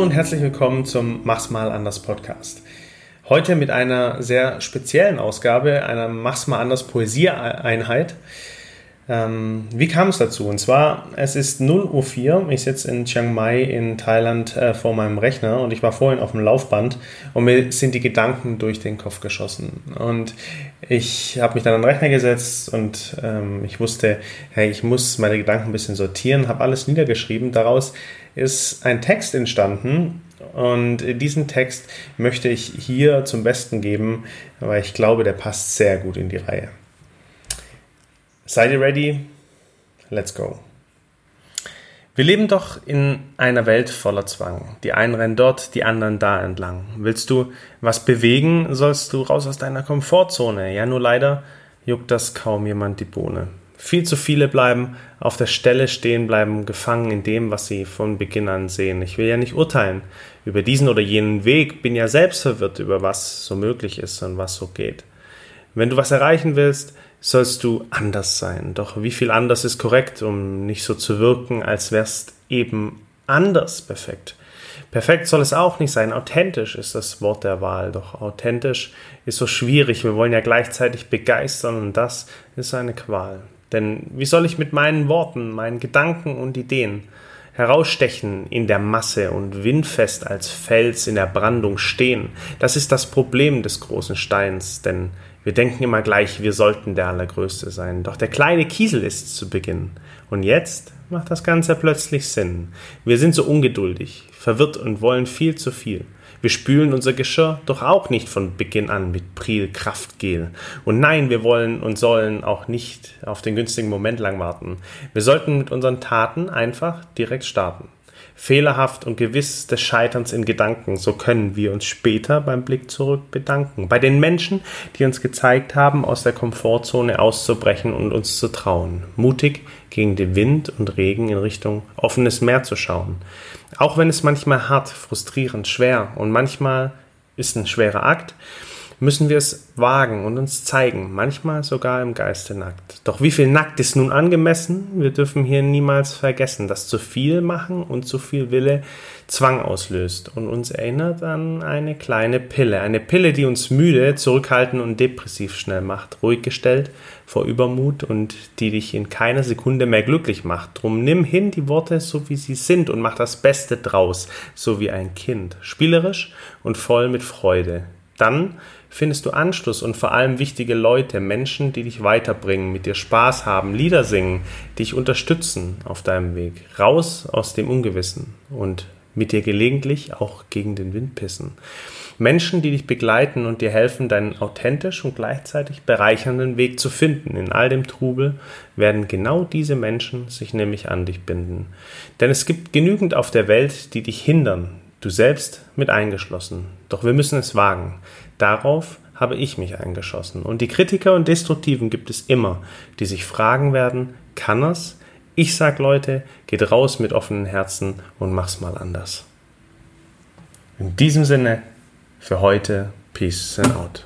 und herzlich willkommen zum Mach's mal anders Podcast. Heute mit einer sehr speziellen Ausgabe, einer Mach's mal anders Poesieeinheit. Ähm, wie kam es dazu? Und zwar, es ist 0.04 Uhr, ich sitze in Chiang Mai in Thailand äh, vor meinem Rechner und ich war vorhin auf dem Laufband und mir sind die Gedanken durch den Kopf geschossen. Und ich habe mich dann an den Rechner gesetzt und ähm, ich wusste, hey, ich muss meine Gedanken ein bisschen sortieren, habe alles niedergeschrieben. Daraus ist ein Text entstanden und diesen Text möchte ich hier zum Besten geben, weil ich glaube, der passt sehr gut in die Reihe. Seid ihr ready? Let's go. Wir leben doch in einer Welt voller Zwang. Die einen rennen dort, die anderen da entlang. Willst du was bewegen, sollst du raus aus deiner Komfortzone. Ja, nur leider juckt das kaum jemand die Bohne. Viel zu viele bleiben auf der Stelle stehen, bleiben gefangen in dem, was sie von Beginn an sehen. Ich will ja nicht urteilen über diesen oder jenen Weg, bin ja selbst verwirrt über was so möglich ist und was so geht. Wenn du was erreichen willst, sollst du anders sein. Doch wie viel anders ist korrekt, um nicht so zu wirken, als wärst eben anders perfekt. Perfekt soll es auch nicht sein. Authentisch ist das Wort der Wahl. Doch authentisch ist so schwierig. Wir wollen ja gleichzeitig begeistern und das ist eine Qual. Denn wie soll ich mit meinen Worten, meinen Gedanken und Ideen herausstechen in der Masse und windfest als Fels in der Brandung stehen? Das ist das Problem des großen Steins, denn wir denken immer gleich, wir sollten der Allergrößte sein. Doch der kleine Kiesel ist zu Beginn. Und jetzt macht das Ganze plötzlich Sinn. Wir sind so ungeduldig, verwirrt und wollen viel zu viel. Wir spülen unser Geschirr doch auch nicht von Beginn an mit Pril Kraftgel. Und nein, wir wollen und sollen auch nicht auf den günstigen Moment lang warten. Wir sollten mit unseren Taten einfach direkt starten fehlerhaft und gewiss des Scheiterns in Gedanken, so können wir uns später beim Blick zurück bedanken. Bei den Menschen, die uns gezeigt haben, aus der Komfortzone auszubrechen und uns zu trauen, mutig gegen den Wind und Regen in Richtung offenes Meer zu schauen. Auch wenn es manchmal hart, frustrierend, schwer und manchmal ist ein schwerer Akt, müssen wir es wagen und uns zeigen, manchmal sogar im Geiste nackt. Doch wie viel nackt ist nun angemessen? Wir dürfen hier niemals vergessen, dass zu viel machen und zu viel Wille Zwang auslöst und uns erinnert an eine kleine Pille. Eine Pille, die uns müde, zurückhaltend und depressiv schnell macht, ruhig gestellt vor Übermut und die dich in keiner Sekunde mehr glücklich macht. Drum nimm hin die Worte so wie sie sind und mach das Beste draus, so wie ein Kind, spielerisch und voll mit Freude. Dann findest du Anschluss und vor allem wichtige Leute, Menschen, die dich weiterbringen, mit dir Spaß haben, Lieder singen, dich unterstützen auf deinem Weg, raus aus dem Ungewissen und mit dir gelegentlich auch gegen den Wind pissen. Menschen, die dich begleiten und dir helfen, deinen authentisch und gleichzeitig bereichernden Weg zu finden. In all dem Trubel werden genau diese Menschen sich nämlich an dich binden. Denn es gibt genügend auf der Welt, die dich hindern, du selbst mit eingeschlossen. Doch wir müssen es wagen. Darauf habe ich mich eingeschossen. Und die Kritiker und Destruktiven gibt es immer, die sich fragen werden, kann er's? Ich sag Leute, geht raus mit offenen Herzen und mach's mal anders. In diesem Sinne, für heute, Peace and out.